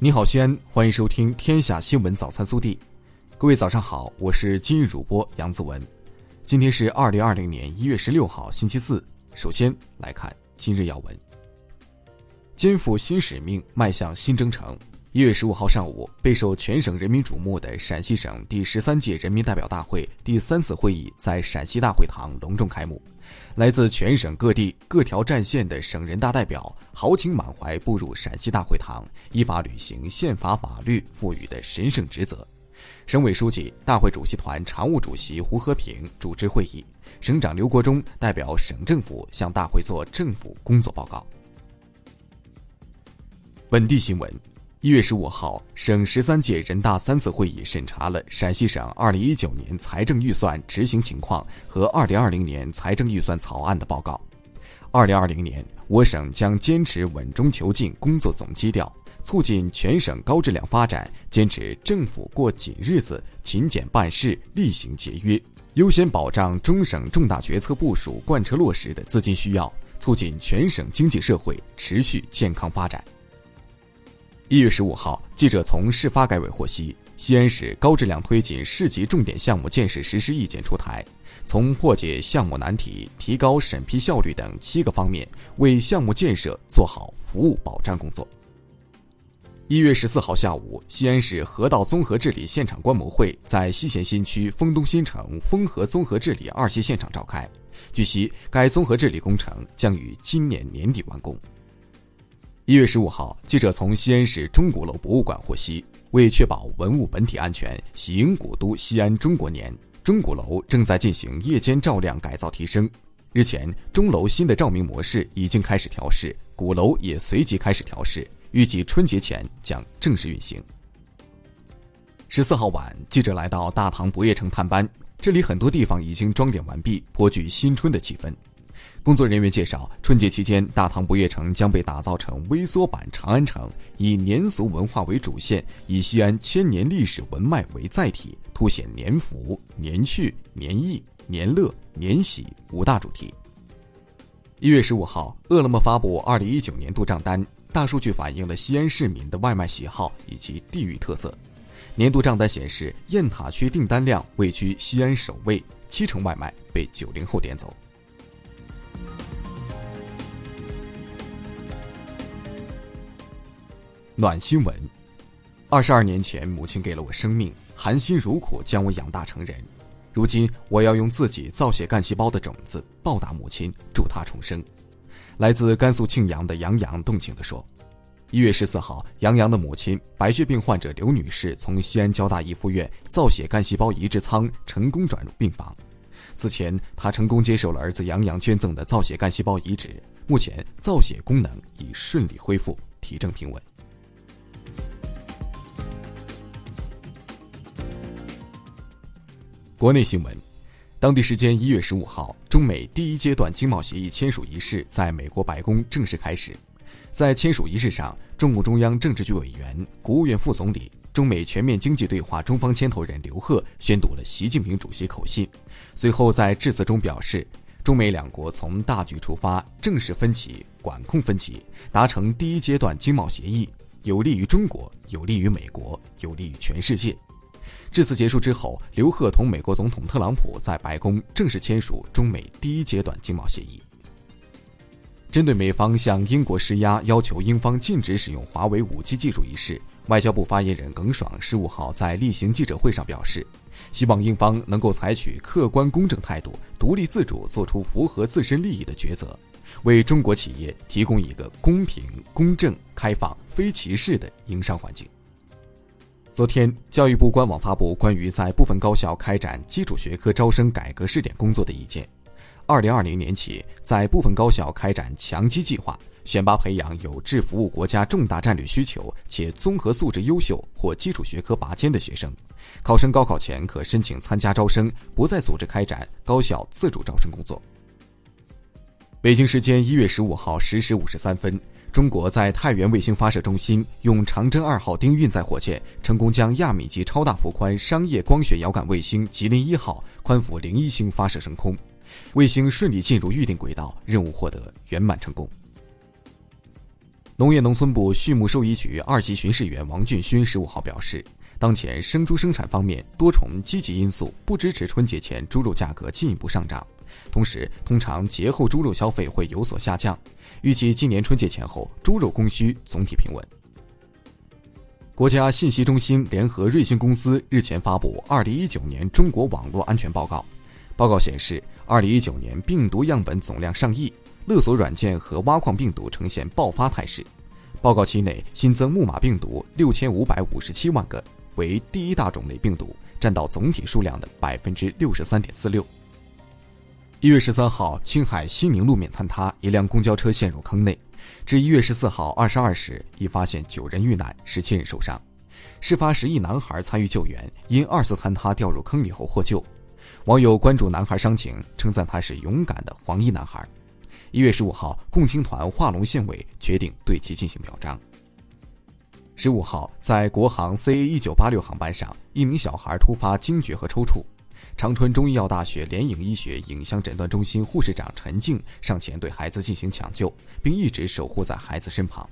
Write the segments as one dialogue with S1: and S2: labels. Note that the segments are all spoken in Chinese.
S1: 你好，西安，欢迎收听《天下新闻早餐速递》。各位早上好，我是今日主播杨子文。今天是二零二零年一月十六号，星期四。首先来看今日要闻。肩负新使命，迈向新征程。一月十五号上午，备受全省人民瞩目的陕西省第十三届人民代表大会第三次会议在陕西大会堂隆重开幕。来自全省各地各条战线的省人大代表豪情满怀步入陕西大会堂，依法履行宪法法律赋予的神圣职责。省委书记、大会主席团常务主席胡和平主持会议，省长刘国中代表省政府向大会作政府工作报告。本地新闻。一月十五号，省十三届人大三次会议审查了陕西省二零一九年财政预算执行情况和二零二零年财政预算草案的报告。二零二零年，我省将坚持稳中求进工作总基调，促进全省高质量发展，坚持政府过紧日子、勤俭办事、厉行节约，优先保障中省重大决策部署贯彻落实的资金需要，促进全省经济社会持续健康发展。一月十五号，记者从市发改委获悉，西安市高质量推进市级重点项目建设实施意见出台，从破解项目难题、提高审批效率等七个方面，为项目建设做好服务保障工作。一月十四号下午，西安市河道综合治理现场观摩会在西咸新区沣东新城沣河综合治理二期现场召开。据悉，该综合治理工程将于今年年底完工。一月十五号，记者从西安市钟鼓楼博物馆获悉，为确保文物本体安全，喜迎古都西安中国年，钟鼓楼正在进行夜间照亮改造提升。日前，钟楼新的照明模式已经开始调试，鼓楼也随即开始调试，预计春节前将正式运行。十四号晚，记者来到大唐不夜城探班，这里很多地方已经装点完毕，颇具新春的气氛。工作人员介绍，春节期间，大唐不夜城将被打造成微缩版长安城，以年俗文化为主线，以西安千年历史文脉为载体，凸显年福、年趣、年意、年乐、年喜五大主题。一月十五号，饿了么发布二零一九年度账单，大数据反映了西安市民的外卖喜好以及地域特色。年度账单显示，雁塔区订单量位居西安首位，七成外卖被九零后点走。暖新闻：二十二年前，母亲给了我生命，含辛茹苦将我养大成人。如今，我要用自己造血干细胞的种子报答母亲，助她重生。来自甘肃庆阳的杨洋动情地说：“一月十四号，杨洋的母亲白血病患者刘女士从西安交大一附院造血干细胞移植舱成功转入病房。此前，她成功接受了儿子杨洋捐赠的造血干细胞移植，目前造血功能已顺利恢复，体征平稳。”国内新闻，当地时间一月十五号，中美第一阶段经贸协议签署仪式在美国白宫正式开始。在签署仪式上，中共中央政治局委员、国务院副总理、中美全面经济对话中方牵头人刘鹤宣读了习近平主席口信。随后在致辞中表示，中美两国从大局出发，正视分歧，管控分歧，达成第一阶段经贸协议，有利于中国，有利于美国，有利于全世界。至此结束之后，刘鹤同美国总统特朗普在白宫正式签署中美第一阶段经贸协议。针对美方向英国施压，要求英方禁止使用华为五 G 技术一事，外交部发言人耿爽十五号在例行记者会上表示，希望英方能够采取客观公正态度，独立自主做出符合自身利益的抉择，为中国企业提供一个公平、公正、开放、非歧视的营商环境。昨天，教育部官网发布关于在部分高校开展基础学科招生改革试点工作的意见。二零二零年起，在部分高校开展强基计划，选拔培养有志服务国家重大战略需求且综合素质优秀或基础学科拔尖的学生。考生高考前可申请参加招生，不再组织开展高校自主招生工作。北京时间一月十五号十时五十三分。中国在太原卫星发射中心用长征二号丁运载火箭成功将亚米级超大幅宽商业光学遥感卫星吉林一号宽幅零一星发射升空，卫星顺利进入预定轨道，任务获得圆满成功。农业农村部畜牧兽医局二级巡视员王俊勋十五号表示，当前生猪生产方面多重积极因素不支持春节前猪肉价格进一步上涨，同时，通常节后猪肉消费会有所下降，预计今年春节前后猪肉供需总体平稳。国家信息中心联合瑞星公司日前发布《二零一九年中国网络安全报告》，报告显示，二零一九年病毒样本总量上亿。勒索软件和挖矿病毒呈现爆发态势。报告期内新增木马病毒六千五百五十七万个，为第一大种类病毒，占到总体数量的百分之六十三点四六。一月十三号，青海西宁路面坍塌，一辆公交车陷入坑内。至一月十四号二十二时，已发现九人遇难，十七人受伤。事发时，一男孩参与救援，因二次坍塌掉入坑里后获救。网友关注男孩伤情，称赞他是勇敢的黄衣男孩。一月十五号，共青团化隆县委决定对其进行表彰。十五号，在国航 CA 一九八六航班上，一名小孩突发惊厥和抽搐，长春中医药大学联影医学影像诊断中心护士长陈静上前对孩子进行抢救，并一直守护在孩子身旁。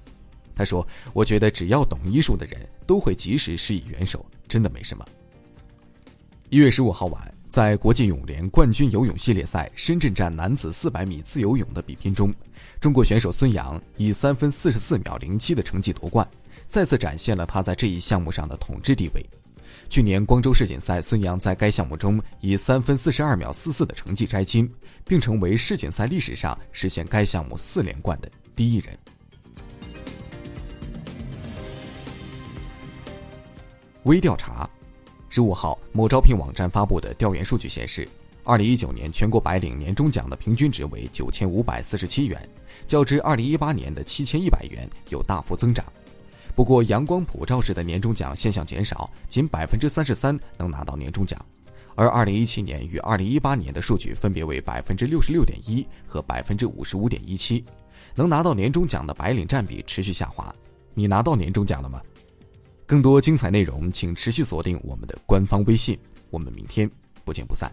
S1: 他说：“我觉得只要懂医术的人都会及时施以援手，真的没什么。”一月十五号晚。在国际泳联冠军游泳系列赛深圳站男子400米自由泳的比拼中，中国选手孙杨以三分四十四秒零七的成绩夺冠，再次展现了他在这一项目上的统治地位。去年光州世锦赛，孙杨在该项目中以三分四十二秒四四的成绩摘金，并成为世锦赛历史上实现该项目四连冠的第一人。微调查。十五号，某招聘网站发布的调研数据显示，二零一九年全国白领年终奖的平均值为九千五百四十七元，较之二零一八年的七千一百元有大幅增长。不过，阳光普照式的年终奖现象减少，仅百分之三十三能拿到年终奖，而二零一七年与二零一八年的数据分别为百分之六十六点一和百分之五十五点一七，能拿到年终奖的白领占比持续下滑。你拿到年终奖了吗？更多精彩内容，请持续锁定我们的官方微信。我们明天不见不散。